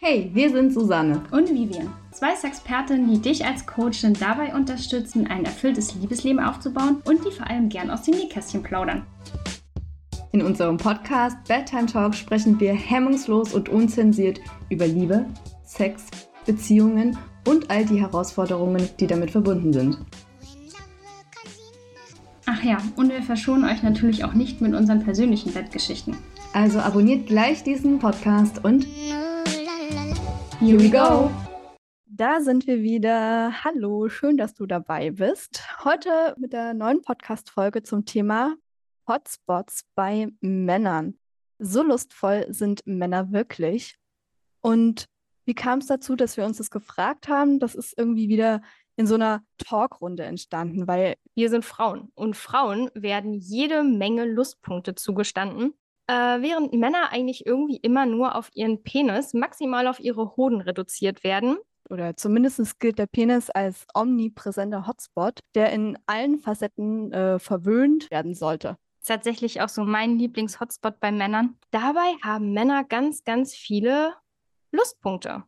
Hey, wir sind Susanne und Vivian, zwei Sexpertinnen, die dich als Coachin dabei unterstützen, ein erfülltes Liebesleben aufzubauen und die vor allem gern aus dem Nähkästchen plaudern. In unserem Podcast Bedtime Talk sprechen wir hemmungslos und unzensiert über Liebe, Sex, Beziehungen und all die Herausforderungen, die damit verbunden sind. Ach ja, und wir verschonen euch natürlich auch nicht mit unseren persönlichen Bettgeschichten. Also abonniert gleich diesen Podcast und here we go! Da sind wir wieder. Hallo, schön, dass du dabei bist. Heute mit der neuen Podcast-Folge zum Thema Hotspots bei Männern. So lustvoll sind Männer wirklich. Und wie kam es dazu, dass wir uns das gefragt haben? Das ist irgendwie wieder in so einer Talkrunde entstanden, weil wir sind Frauen und Frauen werden jede Menge Lustpunkte zugestanden, äh, während Männer eigentlich irgendwie immer nur auf ihren Penis, maximal auf ihre Hoden reduziert werden. Oder zumindest gilt der Penis als omnipräsenter Hotspot, der in allen Facetten äh, verwöhnt werden sollte. Tatsächlich auch so mein Lieblings-Hotspot bei Männern. Dabei haben Männer ganz, ganz viele Lustpunkte.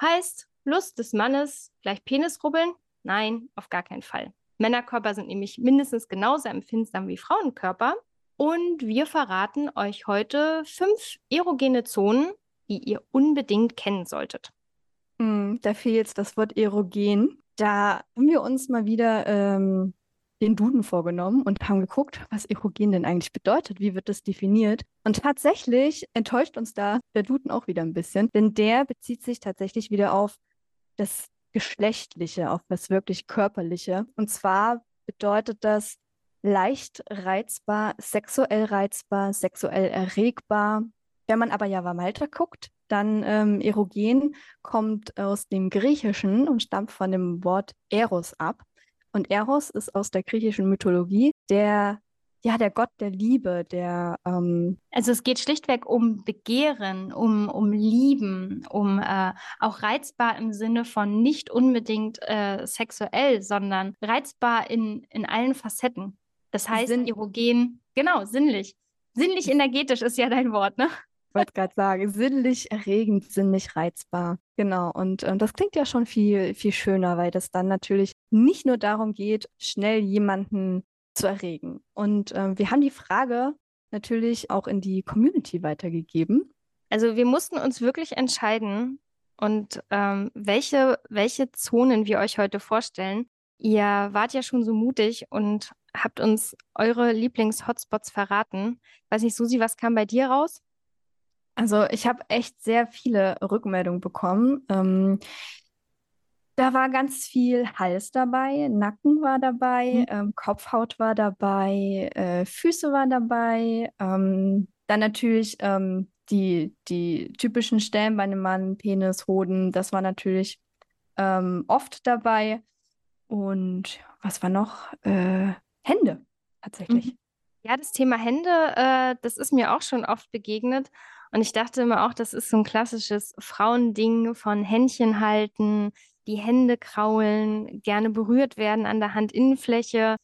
Heißt, Lust des Mannes gleich Penisrubbeln? Nein, auf gar keinen Fall. Männerkörper sind nämlich mindestens genauso empfindsam wie Frauenkörper. Und wir verraten euch heute fünf erogene Zonen, die ihr unbedingt kennen solltet. Mm, da fehlt jetzt das Wort erogen. Da haben wir uns mal wieder ähm, den Duden vorgenommen und haben geguckt, was erogen denn eigentlich bedeutet, wie wird das definiert. Und tatsächlich enttäuscht uns da der Duden auch wieder ein bisschen, denn der bezieht sich tatsächlich wieder auf das Geschlechtliche, auf das wirklich Körperliche. Und zwar bedeutet das leicht reizbar, sexuell reizbar, sexuell erregbar. Wenn man aber Java Malta guckt, dann ähm, erogen kommt aus dem Griechischen und stammt von dem Wort Eros ab. Und Eros ist aus der griechischen Mythologie der ja, der Gott der Liebe, der. Ähm also es geht schlichtweg um Begehren, um, um Lieben, um äh, auch reizbar im Sinne von nicht unbedingt äh, sexuell, sondern reizbar in, in allen Facetten. Das heißt, Sinn erogen, genau, sinnlich. Sinnlich energetisch ist ja dein Wort, ne? Ich wollte gerade sagen, sinnlich erregend, sinnlich reizbar. Genau. Und äh, das klingt ja schon viel, viel schöner, weil das dann natürlich nicht nur darum geht, schnell jemanden zu erregen. Und äh, wir haben die Frage natürlich auch in die Community weitergegeben. Also wir mussten uns wirklich entscheiden und ähm, welche, welche Zonen wir euch heute vorstellen. Ihr wart ja schon so mutig und habt uns eure Lieblings-Hotspots verraten. Weiß nicht, Susi, was kam bei dir raus? Also ich habe echt sehr viele Rückmeldungen bekommen. Ähm, da war ganz viel Hals dabei, Nacken war dabei, mhm. ähm, Kopfhaut war dabei, äh, Füße waren dabei. Ähm, dann natürlich ähm, die, die typischen Stellen bei einem Mann, Penis, Hoden, das war natürlich ähm, oft dabei. Und was war noch? Äh, Hände, tatsächlich. Mhm. Ja, das Thema Hände, äh, das ist mir auch schon oft begegnet. Und ich dachte immer auch, das ist so ein klassisches Frauending von Händchen halten, die Hände kraulen, gerne berührt werden an der Handinnenfläche.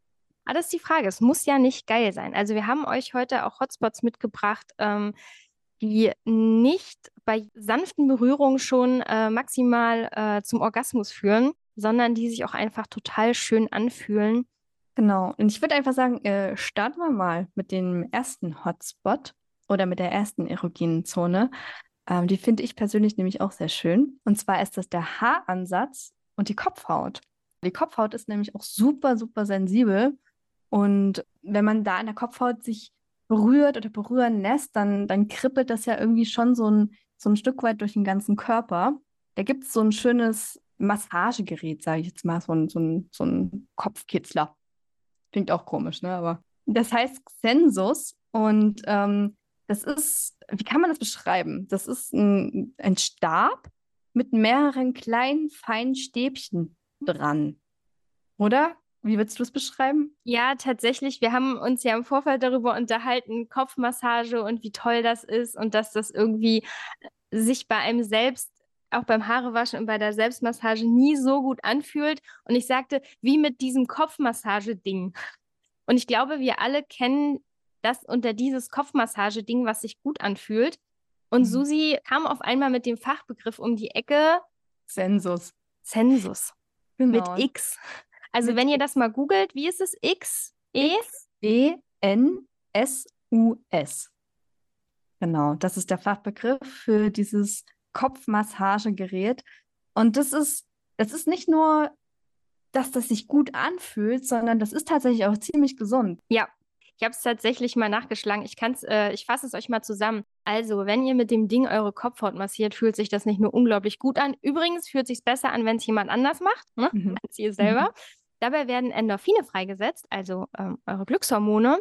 Aber das ist die Frage, es muss ja nicht geil sein. Also wir haben euch heute auch Hotspots mitgebracht, ähm, die nicht bei sanften Berührungen schon äh, maximal äh, zum Orgasmus führen, sondern die sich auch einfach total schön anfühlen. Genau. Und ich würde einfach sagen, äh, starten wir mal mit dem ersten Hotspot oder mit der ersten erogenen Zone. Ähm, die finde ich persönlich nämlich auch sehr schön. Und zwar ist das der Haaransatz und die Kopfhaut. Die Kopfhaut ist nämlich auch super, super sensibel. Und wenn man da an der Kopfhaut sich berührt oder berühren lässt, dann, dann kribbelt das ja irgendwie schon so ein, so ein Stück weit durch den ganzen Körper. Da gibt es so ein schönes Massagegerät, sage ich jetzt mal, so ein, so ein, so ein Kopfkitzler. Klingt auch komisch, ne? Aber das heißt Xensus und ähm, das ist, wie kann man das beschreiben? Das ist ein, ein Stab mit mehreren kleinen, feinen Stäbchen dran. Oder? Wie würdest du es beschreiben? Ja, tatsächlich. Wir haben uns ja im Vorfeld darüber unterhalten, Kopfmassage und wie toll das ist und dass das irgendwie sich bei einem selbst, auch beim Haarewaschen und bei der Selbstmassage nie so gut anfühlt. Und ich sagte, wie mit diesem Kopfmassage-Ding. Und ich glaube, wir alle kennen das unter dieses Kopfmassage-Ding, was sich gut anfühlt. Und mhm. Susi kam auf einmal mit dem Fachbegriff um die Ecke. Zensus. Zensus. Genau. Mit X. Also mit wenn ihr das mal googelt, wie ist es? X? E? E N S U S. Genau, das ist der Fachbegriff für dieses Kopfmassagegerät. Und das ist, das ist nicht nur, dass das sich gut anfühlt, sondern das ist tatsächlich auch ziemlich gesund. Ja, ich habe es tatsächlich mal nachgeschlagen. Ich kann's, äh, ich fasse es euch mal zusammen. Also, wenn ihr mit dem Ding eure Kopfhaut massiert, fühlt sich das nicht nur unglaublich gut an. Übrigens fühlt sich besser an, wenn es jemand anders macht, ne? mhm. als ihr selber. Mhm. Dabei werden Endorphine freigesetzt, also ähm, eure Glückshormone.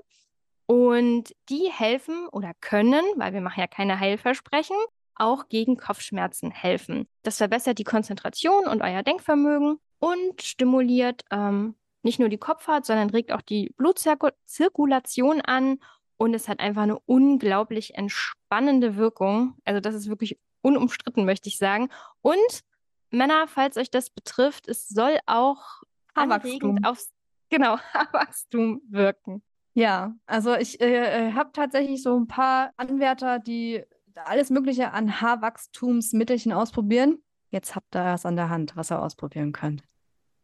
Und die helfen oder können, weil wir machen ja keine Heilversprechen, auch gegen Kopfschmerzen helfen. Das verbessert die Konzentration und euer Denkvermögen und stimuliert ähm, nicht nur die Kopfhaut, sondern regt auch die Blutzirkulation an und es hat einfach eine unglaublich entspannende Wirkung. Also das ist wirklich unumstritten, möchte ich sagen. Und Männer, falls euch das betrifft, es soll auch anregend aufs genau, Haarwachstum wirken. Ja, also ich äh, äh habe tatsächlich so ein paar Anwärter, die alles Mögliche an Haarwachstumsmittelchen ausprobieren. Jetzt habt ihr es an der Hand, was ihr ausprobieren könnt.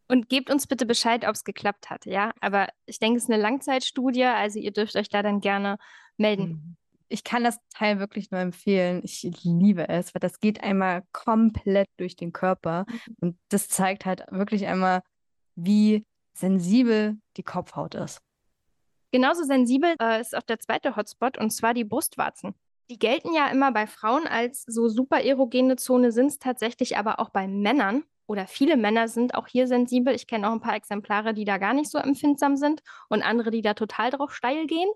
Und gebt uns bitte Bescheid, ob es geklappt hat, ja? Aber ich denke, es ist eine Langzeitstudie, also ihr dürft euch da dann gerne melden. Mhm. Ich kann das Teil wirklich nur empfehlen. Ich liebe es, weil das geht einmal komplett durch den Körper. Mhm. Und das zeigt halt wirklich einmal, wie sensibel die Kopfhaut ist. Genauso sensibel äh, ist auch der zweite Hotspot, und zwar die Brustwarzen. Die gelten ja immer bei Frauen als so super erogene Zone, sind es tatsächlich aber auch bei Männern oder viele Männer sind auch hier sensibel. Ich kenne auch ein paar Exemplare, die da gar nicht so empfindsam sind und andere, die da total drauf steil gehen.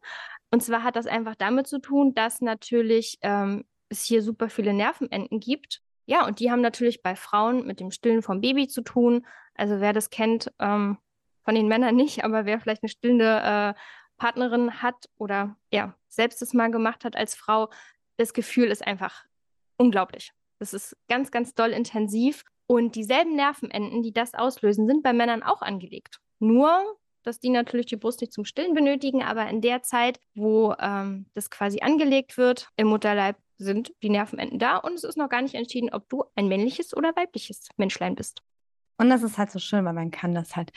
Und zwar hat das einfach damit zu tun, dass natürlich ähm, es hier super viele Nervenenden gibt. Ja, und die haben natürlich bei Frauen mit dem Stillen vom Baby zu tun. Also wer das kennt, ähm, von den Männern nicht, aber wer vielleicht eine stillende äh, Partnerin hat oder ja, selbst das mal gemacht hat als Frau, das Gefühl ist einfach unglaublich. Das ist ganz, ganz doll intensiv. Und dieselben Nervenenden, die das auslösen, sind bei Männern auch angelegt. Nur, dass die natürlich die Brust nicht zum Stillen benötigen, aber in der Zeit, wo ähm, das quasi angelegt wird im Mutterleib, sind die Nervenenden da und es ist noch gar nicht entschieden, ob du ein männliches oder weibliches Menschlein bist. Und das ist halt so schön, weil man kann das halt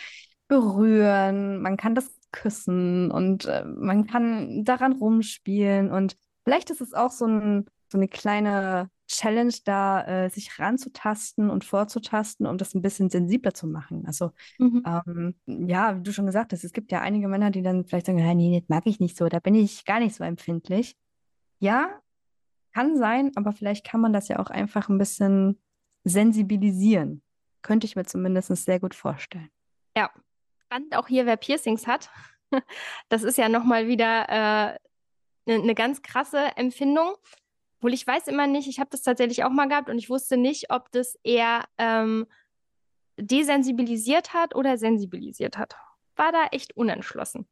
berühren, man kann das küssen und äh, man kann daran rumspielen. Und vielleicht ist es auch so, ein, so eine kleine Challenge, da äh, sich ranzutasten und vorzutasten, um das ein bisschen sensibler zu machen. Also, mhm. ähm, ja, wie du schon gesagt hast, es gibt ja einige Männer, die dann vielleicht sagen, nee, das mag ich nicht so, da bin ich gar nicht so empfindlich. Ja, kann sein, aber vielleicht kann man das ja auch einfach ein bisschen sensibilisieren. Könnte ich mir zumindest sehr gut vorstellen. Ja, spannend auch hier, wer Piercings hat. Das ist ja nochmal wieder eine äh, ne, ne ganz krasse Empfindung. Obwohl ich weiß immer nicht, ich habe das tatsächlich auch mal gehabt und ich wusste nicht, ob das eher ähm, desensibilisiert hat oder sensibilisiert hat. War da echt unentschlossen.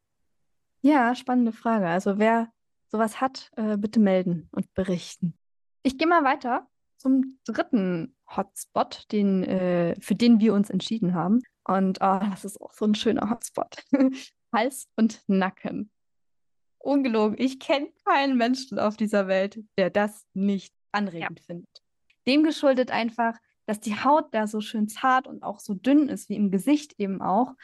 Ja, spannende Frage. Also wer sowas hat, äh, bitte melden und berichten. Ich gehe mal weiter zum dritten Hotspot, den, äh, für den wir uns entschieden haben. Und oh, das ist auch so ein schöner Hotspot. Hals und Nacken. Ungelogen, ich kenne keinen Menschen auf dieser Welt, der das nicht anregend ja. findet. Dem geschuldet einfach, dass die Haut da so schön zart und auch so dünn ist, wie im Gesicht eben auch.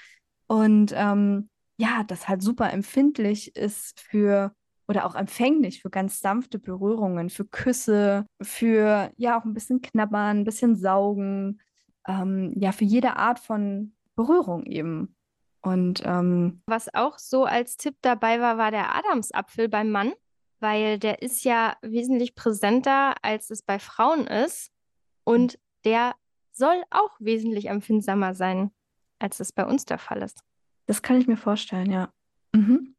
Und ähm, ja, das halt super empfindlich ist für oder auch empfänglich für ganz sanfte Berührungen, für Küsse, für ja auch ein bisschen knabbern, ein bisschen saugen, ähm, ja, für jede Art von Berührung eben. Und ähm, was auch so als Tipp dabei war, war der Adamsapfel beim Mann, weil der ist ja wesentlich präsenter, als es bei Frauen ist. Und der soll auch wesentlich empfindsamer sein, als es bei uns der Fall ist. Das kann ich mir vorstellen, ja. Mhm.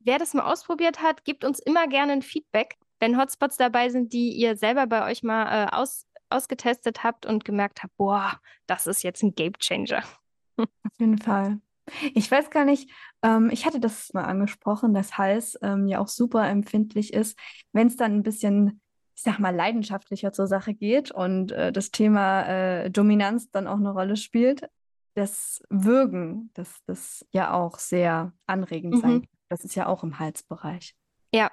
Wer das mal ausprobiert hat, gibt uns immer gerne ein Feedback, wenn Hotspots dabei sind, die ihr selber bei euch mal äh, aus, ausgetestet habt und gemerkt habt, boah, das ist jetzt ein Game Changer. Auf jeden Fall. Ich weiß gar nicht, ähm, ich hatte das mal angesprochen, dass Hals ähm, ja auch super empfindlich ist, wenn es dann ein bisschen, ich sag mal, leidenschaftlicher zur Sache geht und äh, das Thema äh, Dominanz dann auch eine Rolle spielt. Das Würgen, das, das ja auch sehr anregend mhm. sein Das ist ja auch im Halsbereich. Ja,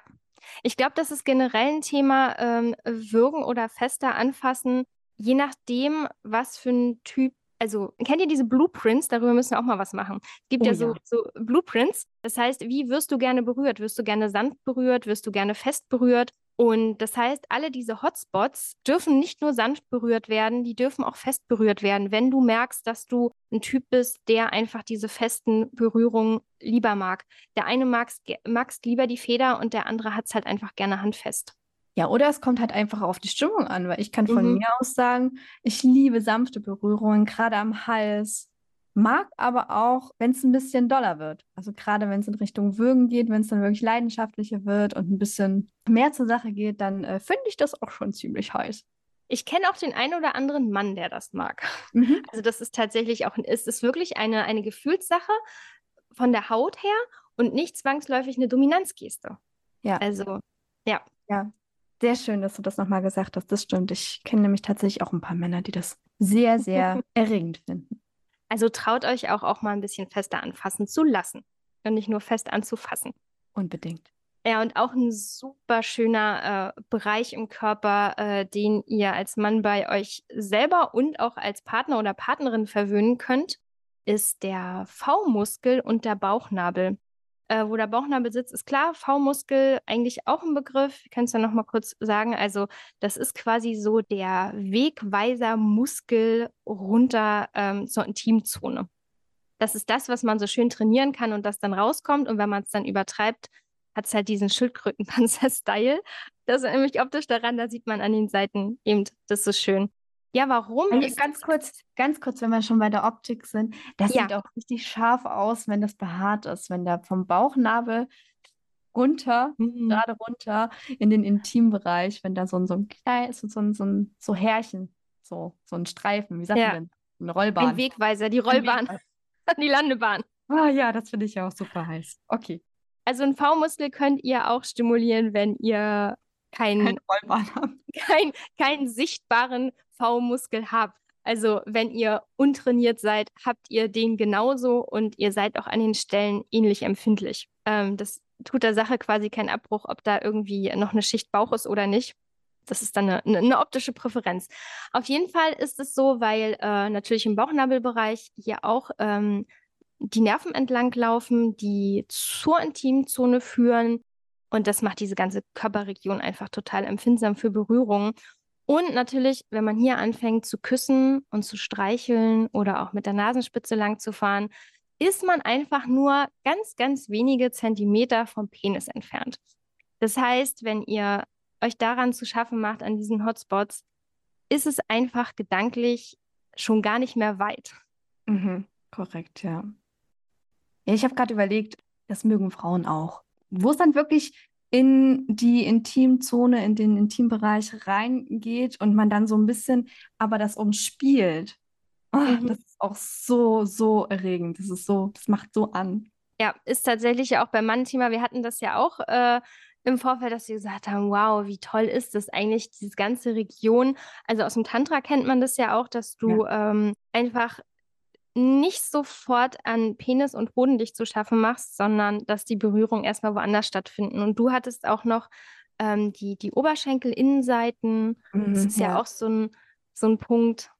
Ich glaube, das ist generell ein Thema, ähm, Würgen oder fester anfassen, je nachdem, was für ein Typ also kennt ihr diese Blueprints? Darüber müssen wir auch mal was machen. Es gibt Oh ja ja. so, so Blueprints. Das heißt, wie wirst du gerne berührt? Wirst du gerne sanft berührt? Wirst du gerne fest berührt? Und das heißt, alle diese Hotspots dürfen nicht nur sanft berührt werden, die dürfen auch fest berührt werden, wenn du merkst, dass du ein Typ bist, der einfach diese festen Berührungen lieber mag. Der eine magst, magst lieber die Feder und der andere hat es halt einfach gerne handfest. Ja, oder es kommt halt einfach auf die Stimmung an, weil ich kann von Mhm. mir aus sagen, ich liebe sanfte Berührungen, gerade am Hals. Mag aber auch, wenn es ein bisschen doller wird. Also gerade wenn es in Richtung Würgen geht, wenn es dann wirklich leidenschaftlicher wird und ein bisschen mehr zur Sache geht, dann äh, finde ich das auch schon ziemlich heiß. Ich kenne auch den einen oder anderen Mann, der das mag. Mhm. Also das ist tatsächlich auch, es ist wirklich eine, eine Gefühlssache von der Haut her und nicht zwangsläufig eine Dominanzgeste. Ja. Also, ja. Ja, sehr schön, dass du das nochmal gesagt hast. Das stimmt. Ich kenne nämlich tatsächlich auch ein paar Männer, die das sehr, sehr erregend finden. Also traut euch auch, auch mal ein bisschen fester anfassen zu lassen und nicht nur fest anzufassen. Unbedingt. Ja, und auch ein super schöner äh, Bereich im Körper, äh, den ihr als Mann bei euch selber und auch als Partner oder Partnerin verwöhnen könnt, ist der V-Muskel und der Bauchnabel. Äh, wo der Bauchnabel sitzt, ist klar, V-Muskel eigentlich auch ein Begriff. Ich kann es ja noch mal kurz sagen. Also, das ist quasi so der Wegweiser Muskel runter ähm, zur Intimzone. Das ist das, was man so schön trainieren kann und das dann rauskommt. Und wenn man es dann übertreibt, hat es halt diesen Schildkrötenpanzer-Style. Das ist nämlich optisch daran, da sieht man an den Seiten eben, das ist so schön. Ja, warum? Also ganz kurz, ganz kurz, wenn wir schon bei der Optik sind, das Ja. sieht auch richtig scharf aus, wenn das behaart ist, wenn der vom Bauchnabel runter, Mhm. gerade runter in den Intimbereich, wenn da so ein, so ein kleines, so ein, so ein so Härchen, so, so ein Streifen, wie sagt Ja. man denn? Eine Rollbahn. Ein Wegweiser, die Rollbahn, Wegweiser. die Landebahn. Ah ja, das finde ich ja auch super heiß. Okay, Also einen V-Muskel könnt ihr auch stimulieren, wenn ihr keinen haben. kein, keinen sichtbaren V-Muskel habt. Also wenn ihr untrainiert seid, habt ihr den genauso und ihr seid auch an den Stellen ähnlich empfindlich. Ähm, das tut der Sache quasi keinen Abbruch, ob da irgendwie noch eine Schicht Bauch ist oder nicht. Das ist dann eine, eine, eine optische Präferenz. Auf jeden Fall ist es so, weil äh, natürlich im Bauchnabelbereich hier auch ähm, die Nerven entlang laufen, die zur Intimzone führen. Und das macht diese ganze Körperregion einfach total empfindsam für Berührungen. Und natürlich, wenn man hier anfängt zu küssen und zu streicheln oder auch mit der Nasenspitze lang zu fahren, ist man einfach nur ganz, ganz wenige Zentimeter vom Penis entfernt. Das heißt, wenn ihr euch daran zu schaffen macht, an diesen Hotspots, ist es einfach gedanklich schon gar nicht mehr weit. Mhm, korrekt, ja. Ja, ich habe gerade überlegt, das mögen Frauen auch. Wo es dann wirklich in die Intimzone, in den Intimbereich reingeht und man dann so ein bisschen, aber das umspielt. Mhm. das ist auch so, so erregend. Das ist so, das macht so an. Ja, ist tatsächlich ja auch beim Mann-Thema. Wir hatten das ja auch äh, im Vorfeld, dass wir gesagt haben, wow, wie toll ist das eigentlich, diese ganze Region. Also aus dem Tantra kennt man das ja auch, dass du ähm, einfach nicht sofort an Penis und Hoden dich zu schaffen machst, sondern dass die Berührungen erstmal woanders stattfinden. Und du hattest auch noch ähm, die, die Oberschenkel-Innenseiten. Das Mhm, ist ja, auch so ein, so ein Punkt.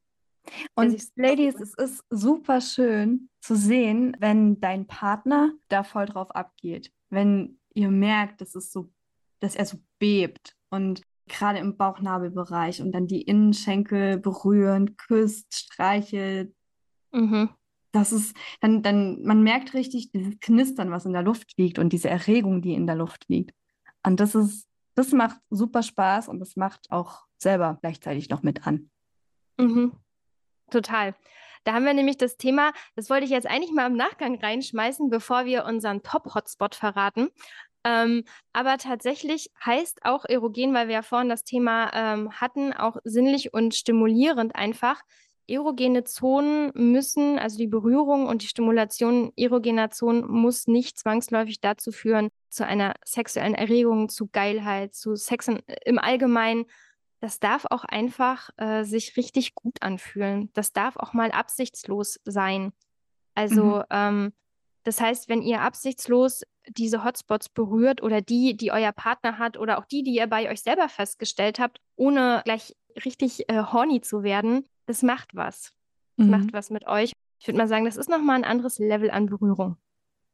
Und Ladies, es ist super schön zu sehen, wenn dein Partner da voll drauf abgeht. Wenn ihr merkt, dass es so, dass er so bebt und gerade im Bauchnabelbereich und dann die Innenschenkel berühren, küsst, streichelt. Mhm. Das ist, dann, dann, man merkt richtig dieses Knistern, was in der Luft liegt und diese Erregung, die in der Luft liegt. Und das ist, das macht super Spaß und das macht auch selber gleichzeitig noch mit an. Mhm. Total. Da haben wir nämlich das Thema, das wollte ich jetzt eigentlich mal im Nachgang reinschmeißen, bevor wir unseren Top-Hotspot verraten. Ähm, aber tatsächlich heißt auch erogen, weil wir ja vorhin das Thema ähm, hatten, auch sinnlich und stimulierend einfach. Erogene Zonen müssen, also die Berührung und die Stimulation erogener Zonen muss nicht zwangsläufig dazu führen, zu einer sexuellen Erregung, zu Geilheit, zu Sex in, im Allgemeinen. Das darf auch einfach äh, sich richtig gut anfühlen. Das darf auch mal absichtslos sein. Also, Mhm. ähm, das heißt, wenn ihr absichtslos diese Hotspots berührt oder die, die euer Partner hat oder auch die, die ihr bei euch selber festgestellt habt, ohne gleich richtig äh, horny zu werden, das macht was. Das mhm. macht was mit euch. Ich würde mal sagen, das ist nochmal ein anderes Level an Berührung.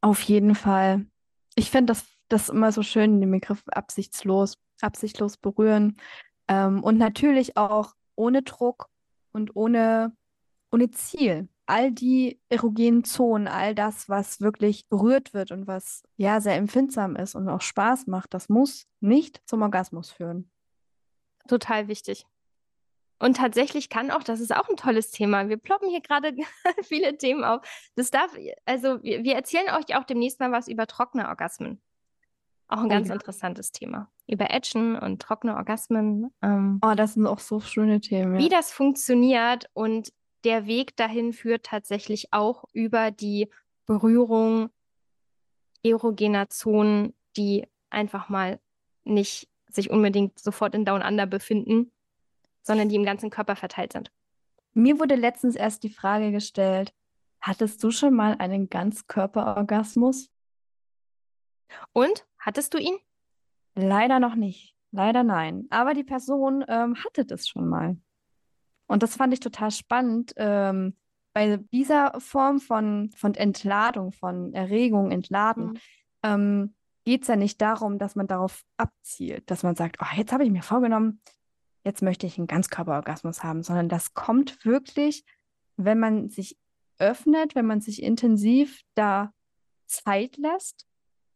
Auf jeden Fall. Ich finde das, das immer so schön, den Begriff absichtslos, absichtlos berühren. Ähm, und natürlich auch ohne Druck und ohne, ohne Ziel. All die erogenen Zonen, all das, was wirklich berührt wird und was ja sehr empfindsam ist und auch Spaß macht, das muss nicht zum Orgasmus führen. Total wichtig. Und tatsächlich kann auch, das ist auch ein tolles Thema. Wir ploppen hier gerade viele Themen auf. Das darf, also wir, wir, erzählen euch auch demnächst mal was über trockene Orgasmen. Auch ein oh, ganz ja. interessantes Thema. Über Etchen und trockene Orgasmen. Ähm, oh, das sind auch so schöne Themen. Ja. Wie das funktioniert und der Weg dahin führt tatsächlich auch über die Berührung erogener Zonen, die einfach mal nicht sich unbedingt sofort in Down Under befinden, sondern die im ganzen Körper verteilt sind. Mir wurde letztens erst die Frage gestellt, hattest du schon mal einen Ganzkörperorgasmus? Und hattest du ihn? Leider noch nicht. Leider nein. Aber die Person ähm, hatte das schon mal. Und das fand ich total spannend. Ähm, bei dieser Form von, von Entladung, von Erregung, Entladen, mhm. ähm, geht es ja nicht darum, dass man darauf abzielt, dass man sagt, oh, jetzt habe ich mir vorgenommen, jetzt möchte ich einen Ganzkörperorgasmus haben, sondern das kommt wirklich, wenn man sich öffnet, wenn man sich intensiv da Zeit lässt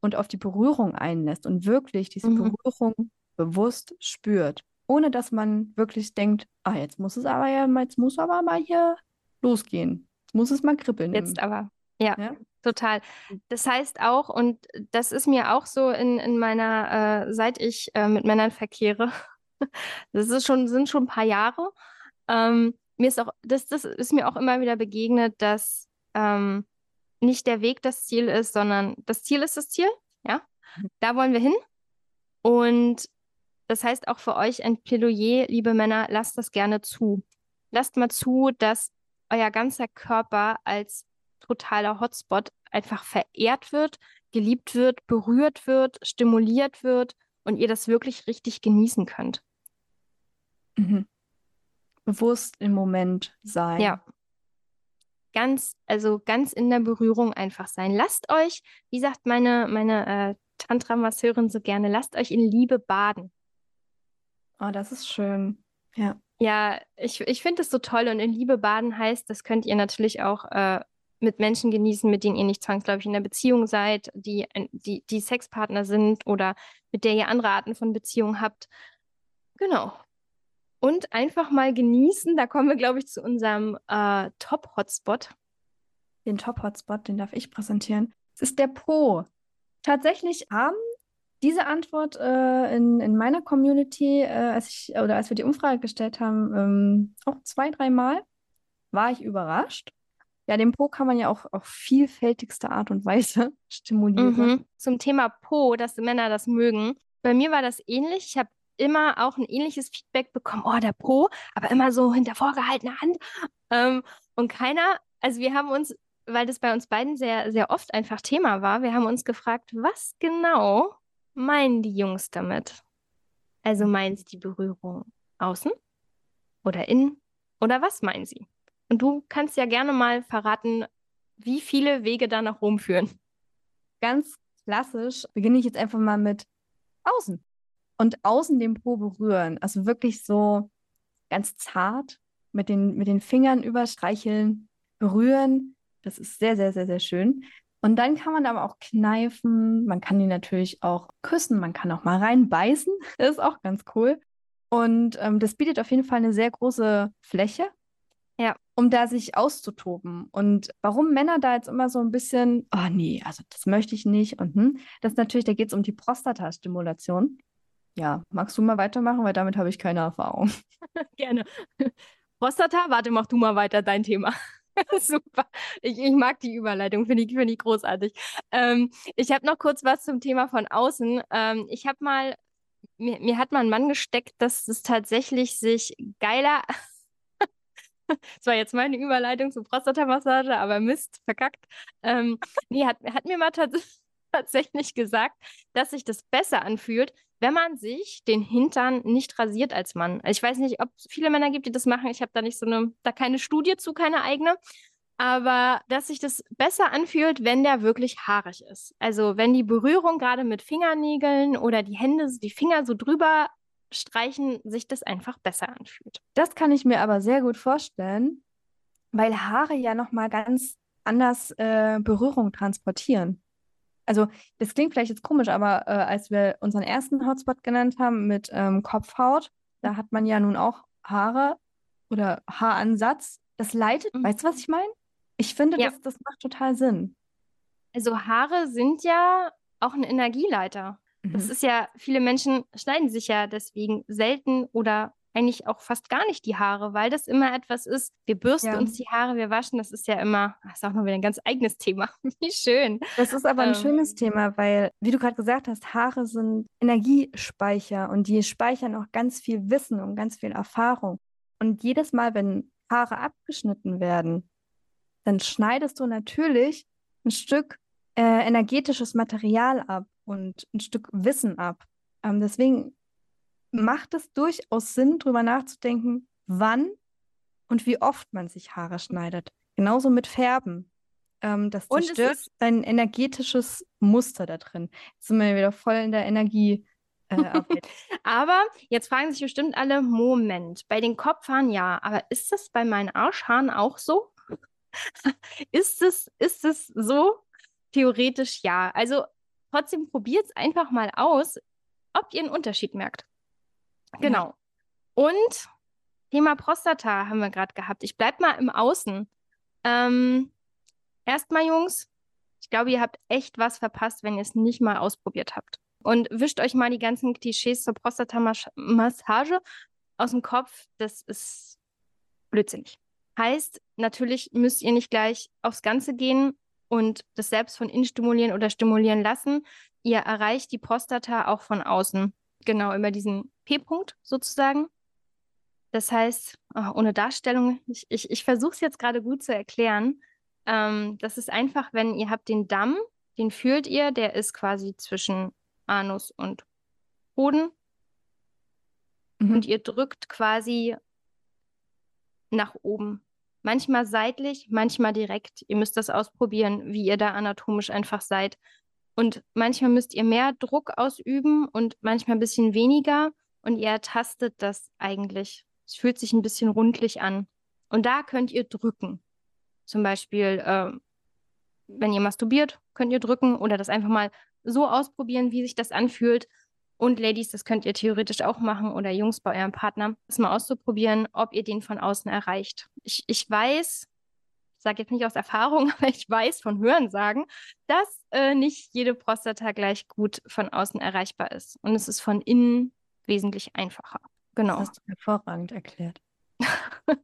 und auf die Berührung einlässt und wirklich diese mhm. Berührung bewusst spürt, ohne dass man wirklich denkt, ah, jetzt muss es aber ja, jetzt muss aber mal hier losgehen. Jetzt muss es mal kribbeln. Jetzt aber. Ja, ja, total. Das heißt auch, und das ist mir auch so in, in meiner, äh, seit ich äh, mit Männern verkehre, das ist schon, sind schon ein paar Jahre. Ähm, mir ist auch, das, das ist mir auch immer wieder begegnet, dass ähm, nicht der Weg das Ziel ist, sondern das Ziel ist das Ziel. Ja, mhm. da wollen wir hin. Und das heißt auch für euch ein Plädoyer, liebe Männer, lasst das gerne zu. Lasst mal zu, dass euer ganzer Körper als totaler Hotspot einfach verehrt wird, geliebt wird, berührt wird, stimuliert wird und ihr das wirklich richtig genießen könnt. Mhm. Bewusst im Moment sein. Ja. Ganz, also ganz in der Berührung einfach sein. Lasst euch, wie sagt meine, meine äh, Tantra-Masseurin so gerne, lasst euch in Liebe baden. Oh, das ist schön. Ja. Ja, ich, ich finde es so toll und in Liebe baden heißt, das könnt ihr natürlich auch äh, mit Menschen genießen, mit denen ihr nicht zwangsläufig in der Beziehung seid, die, die, die Sexpartner sind oder mit der ihr andere Arten von Beziehungen habt. Genau. Und einfach mal genießen. Da kommen wir, glaube ich, zu unserem äh, Top-Hotspot. Den Top-Hotspot, den darf ich präsentieren. Es ist der Po. Tatsächlich haben diese Antwort äh, in, in meiner Community, äh, als ich oder als wir die Umfrage gestellt haben, ähm, auch zwei, dreimal, war ich überrascht. Ja, den Po kann man ja auch auf vielfältigste Art und Weise stimulieren. Mhm. Zum Thema Po, dass Männer das mögen. Bei mir war das ähnlich. Ich habe immer auch ein ähnliches Feedback bekommen, oh, der Po, aber immer so hinter vorgehaltener Hand. Ähm, und keiner, also wir haben uns, weil das bei uns beiden sehr, sehr oft einfach Thema war, wir haben uns gefragt, was genau meinen die Jungs damit? Also meinen sie die Berührung außen oder innen oder was meinen sie? Und du kannst ja gerne mal verraten, wie viele Wege da nach Rom führen. Ganz klassisch beginne ich jetzt einfach mal mit außen und außen den Po berühren. Also wirklich so ganz zart mit den, mit den Fingern überstreicheln, berühren. Das ist sehr, sehr, sehr, sehr schön. Und dann kann man aber auch kneifen. Man kann die natürlich auch küssen. Man kann auch mal reinbeißen. Das ist auch ganz cool. Und ähm, das bietet auf jeden Fall eine sehr große Fläche, ja. um da sich auszutoben. Und warum Männer da jetzt immer so ein bisschen, oh nee, also das möchte ich nicht. Und hm, das ist natürlich, da geht es um die Prostatastimulation. Ja, magst du mal weitermachen, weil damit habe ich keine Erfahrung. Gerne. Prostata, warte, mach du mal weiter dein Thema. Super. Ich, ich, mag die Überleitung, finde ich, find ich großartig. Ähm, ich habe noch kurz was zum Thema von außen. Ähm, ich habe mal, mir, mir, hat mal ein Mann gesteckt, dass es tatsächlich sich geiler. das war jetzt meine Überleitung zur Prostatamassage, aber Mist, verkackt. Ähm, nee, hat, hat mir mal tatsächlich tatsächlich gesagt, dass sich das besser anfühlt, wenn man sich den Hintern nicht rasiert als Mann. Ich weiß nicht, ob es viele Männer gibt, die das machen. Ich habe da nicht so eine, da keine Studie zu, keine eigene. Aber dass sich das besser anfühlt, wenn der wirklich haarig ist. Also wenn die Berührung gerade mit Fingernägeln oder die Hände, die Finger so drüber streichen, sich das einfach besser anfühlt. Das kann ich mir aber sehr gut vorstellen, weil Haare ja nochmal ganz anders äh, Berührung transportieren. Also, das klingt vielleicht jetzt komisch, aber äh, als wir unseren ersten Hotspot genannt haben mit ähm, Kopfhaut, da hat man ja nun auch Haare oder Haaransatz. Das leitet, mhm. weißt du, was ich meine? Ich finde, ja. das, das macht total Sinn. Also Haare sind ja auch ein Energieleiter. Mhm. Das ist ja, viele Menschen schneiden sich ja deswegen selten oder eigentlich auch fast gar nicht die Haare, weil das immer etwas ist. Wir bürsten ja. uns die Haare, wir waschen, das ist ja immer, das ist auch noch wieder ein ganz eigenes Thema. Wie schön. Das ist aber ein ähm. schönes Thema, weil, wie du gerade gesagt hast, Haare sind Energiespeicher und die speichern auch ganz viel Wissen und ganz viel Erfahrung. Und jedes Mal, wenn Haare abgeschnitten werden, dann schneidest du natürlich ein Stück äh, energetisches Material ab und ein Stück Wissen ab. Ähm, deswegen macht es durchaus Sinn, darüber nachzudenken, wann und wie oft man sich Haare schneidet. Genauso mit Färben. Ähm, das zerstört dein energetisches Muster da drin. Jetzt sind wir wieder voll in der Energie. Äh, aber jetzt fragen sich bestimmt alle, Moment, bei den Kopfhaaren ja, aber ist das bei meinen Arschhaaren auch so? ist, es, ist es so? Theoretisch ja. Also trotzdem probiert es einfach mal aus, ob ihr einen Unterschied merkt. Genau. Und Thema Prostata haben wir gerade gehabt. Ich bleibe mal im Außen. Ähm, Erstmal, Jungs, ich glaube, ihr habt echt was verpasst, wenn ihr es nicht mal ausprobiert habt. Und wischt euch mal die ganzen Klischees zur Prostata-Massage aus dem Kopf. Das ist blödsinnig. Heißt, natürlich müsst ihr nicht gleich aufs Ganze gehen und das selbst von innen stimulieren oder stimulieren lassen. Ihr erreicht die Prostata auch von außen. Genau, über diesen P-Punkt sozusagen. Das heißt, oh, ohne Darstellung, ich, ich, ich versuche es jetzt gerade gut zu erklären. Ähm, das ist einfach, wenn ihr habt den Damm, den fühlt ihr, der ist quasi zwischen Anus und Hoden. Mhm. Und ihr drückt quasi nach oben. Manchmal seitlich, manchmal direkt. Ihr müsst das ausprobieren, wie ihr da anatomisch einfach seid. Und manchmal müsst ihr mehr Druck ausüben und manchmal ein bisschen weniger. Und ihr ertastet das eigentlich. Es fühlt sich ein bisschen rundlich an. Und da könnt ihr drücken. Zum Beispiel, äh, wenn ihr masturbiert, könnt ihr drücken oder das einfach mal so ausprobieren, wie sich das anfühlt. Und Ladies, das könnt ihr theoretisch auch machen oder Jungs bei eurem Partner, das mal auszuprobieren, ob ihr den von außen erreicht. Ich, ich weiß, sage jetzt nicht aus Erfahrung, aber ich weiß von Hörensagen, dass äh, nicht jede Prostata gleich gut von außen erreichbar ist. Und es ist von innen wesentlich einfacher. Genau. Das hast du hervorragend erklärt.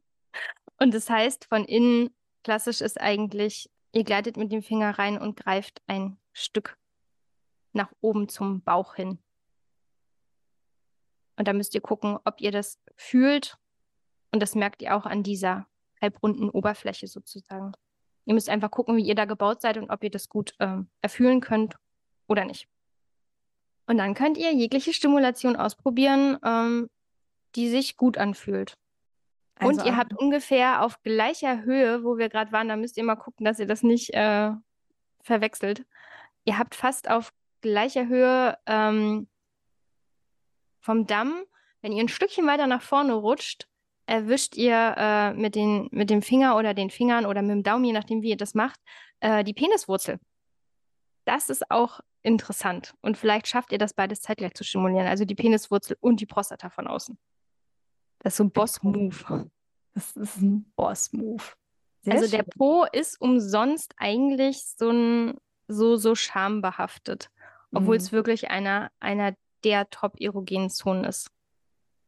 und das heißt, von innen klassisch ist eigentlich, ihr gleitet mit dem Finger rein und greift ein Stück nach oben zum Bauch hin. Und da müsst ihr gucken, ob ihr das fühlt. Und das merkt ihr auch an dieser halbrunden Oberfläche sozusagen. Ihr müsst einfach gucken, wie ihr da gebaut seid und ob ihr das gut ähm, erfühlen könnt oder nicht. Und dann könnt ihr jegliche Stimulation ausprobieren, ähm, die sich gut anfühlt. Also und ihr habt ungefähr auf gleicher Höhe, wo wir gerade waren, da müsst ihr mal gucken, dass ihr das nicht äh, verwechselt. Ihr habt fast auf gleicher Höhe ähm, vom Damm, wenn ihr ein Stückchen weiter nach vorne rutscht, erwischt ihr äh, mit, den, mit dem Finger oder den Fingern oder mit dem Daumen, je nachdem, wie ihr das macht, äh, die Peniswurzel. Das ist auch interessant. Und vielleicht schafft ihr das beides zeitgleich zu stimulieren, also die Peniswurzel und die Prostata von außen. Das ist so ein Boss-Move. Das ist ein Boss-Move. Also schön. der Po ist umsonst eigentlich so ein so, so schambehaftet, obwohl mhm. es wirklich einer, einer der top-erogenen Zonen ist.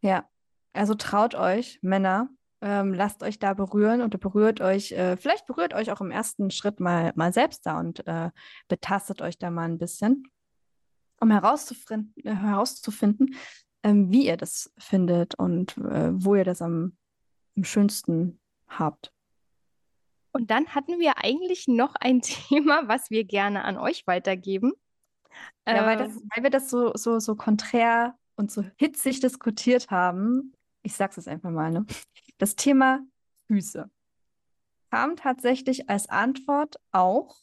Ja, also traut euch, Männer, ähm, lasst euch da berühren und berührt euch, äh, vielleicht berührt euch auch im ersten Schritt mal, mal selbst da und äh, betastet euch da mal ein bisschen, um herauszufinden, herauszufinden ähm, wie ihr das findet und äh, wo ihr das am, am schönsten habt. Und dann hatten wir eigentlich noch ein Thema, was wir gerne an euch weitergeben. Ja, weil, das, Ähm, weil wir das so, so, so konträr und so hitzig diskutiert haben, ich sag's jetzt einfach mal, ne? Das Thema Füße kam tatsächlich als Antwort auch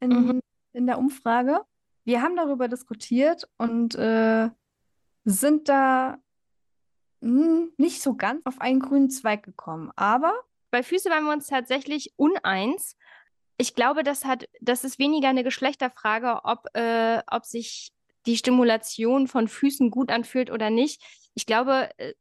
mhm. in, in der Umfrage. Wir haben darüber diskutiert und äh, sind da hm, nicht so ganz auf einen grünen Zweig gekommen. Aber Bei Füße waren wir uns tatsächlich uneins. Ich glaube, das hat, das ist weniger eine Geschlechterfrage, ob, äh, ob sich die Stimulation von Füßen gut anfühlt oder nicht. Ich glaube, äh,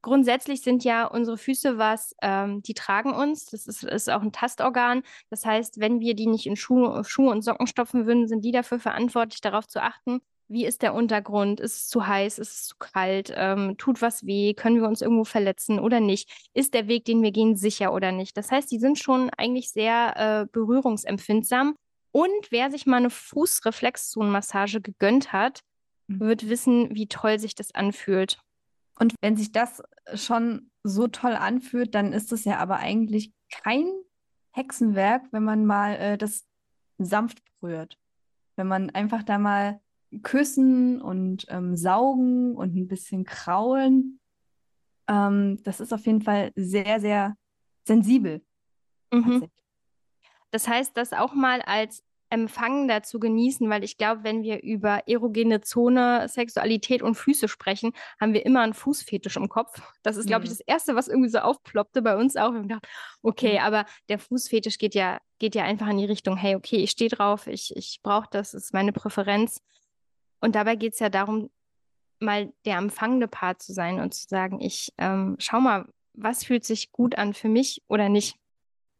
grundsätzlich sind ja unsere Füße was, ähm, die tragen uns. Das ist, ist auch ein Tastorgan. Das heißt, wenn wir die nicht in Schuhe, Schuhe und Socken stopfen würden, sind die dafür verantwortlich, darauf zu achten, wie ist der Untergrund? Ist es zu heiß? Ist es zu kalt? Ähm, tut was weh? Können wir uns irgendwo verletzen oder nicht? Ist der Weg, den wir gehen, sicher oder nicht? Das heißt, die sind schon eigentlich sehr äh, berührungsempfindsam. Und wer sich mal eine Fußreflexzonenmassage gegönnt hat, Mhm. wird wissen, wie toll sich das anfühlt. Und wenn sich das schon so toll anfühlt, dann ist es ja aber eigentlich kein Hexenwerk, wenn man mal äh, das sanft berührt. Wenn man einfach da mal küssen und ähm, saugen und ein bisschen kraulen. Ähm, das ist auf jeden Fall sehr, sehr sensibel. Mhm. Das heißt, das auch mal als Empfangender zu genießen, weil ich glaube, wenn wir über erogene Zone, Sexualität und Füße sprechen, haben wir immer einen Fußfetisch im Kopf. Das ist, glaube ich, Mhm. das Erste, was irgendwie so aufploppte bei uns auch. Wir haben gedacht, okay, Mhm. aber der Fußfetisch geht ja, geht ja einfach in die Richtung, hey, okay, ich stehe drauf, ich, ich brauche das, ist meine Präferenz. Und dabei geht es ja darum, mal der empfangende Part zu sein und zu sagen, ich ähm, schau mal, was fühlt sich gut an für mich oder nicht.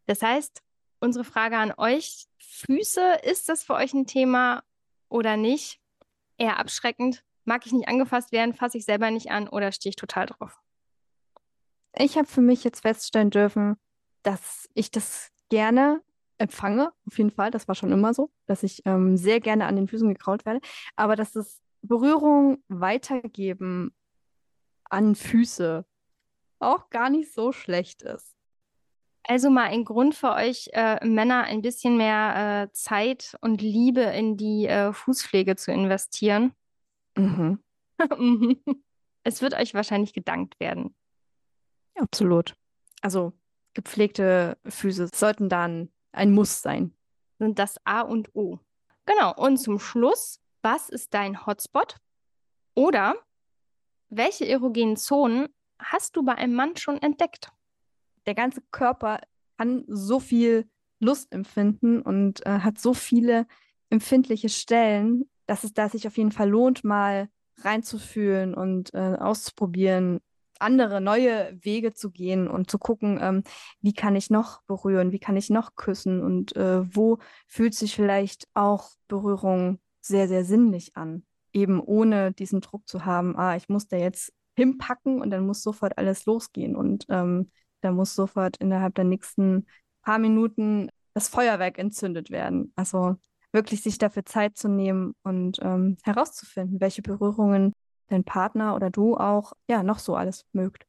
Das heißt, unsere Frage an euch, Füße, ist das für euch ein Thema oder nicht? Eher abschreckend. Mag ich nicht angefasst werden, fasse ich selber nicht an oder stehe ich total drauf? Ich habe für mich jetzt feststellen dürfen, dass ich das gerne empfange, auf jeden Fall. Das war schon immer so, dass ich ähm, sehr gerne an den Füßen gekrault werde. Aber dass das Berührung weitergeben an Füße auch gar nicht so schlecht ist. Also mal ein Grund für euch äh, Männer ein bisschen mehr äh, Zeit und Liebe in die äh, Fußpflege zu investieren. Mhm. es wird euch wahrscheinlich gedankt werden. Ja, absolut. Also gepflegte Füße sollten dann ein Muss sein. Sind das A und O. Genau. Und zum Schluss, was ist dein Hotspot? Oder welche erogenen Zonen hast du bei einem Mann schon entdeckt? Der ganze Körper kann so viel Lust empfinden und äh, hat so viele empfindliche Stellen, dass es da sich auf jeden Fall lohnt, mal reinzufühlen und äh, auszuprobieren, andere neue Wege zu gehen und zu gucken, ähm, wie kann ich noch berühren, wie kann ich noch küssen und äh, wo fühlt sich vielleicht auch Berührung sehr, sehr sinnlich an. Eben ohne diesen Druck zu haben, ah, ich muss da jetzt hinpacken und dann muss sofort alles losgehen und ähm, da muss sofort innerhalb der nächsten paar Minuten das Feuerwerk entzündet werden. Also wirklich sich dafür Zeit zu nehmen und ähm, herauszufinden, welche Berührungen dein Partner oder du auch ja noch so alles mögt.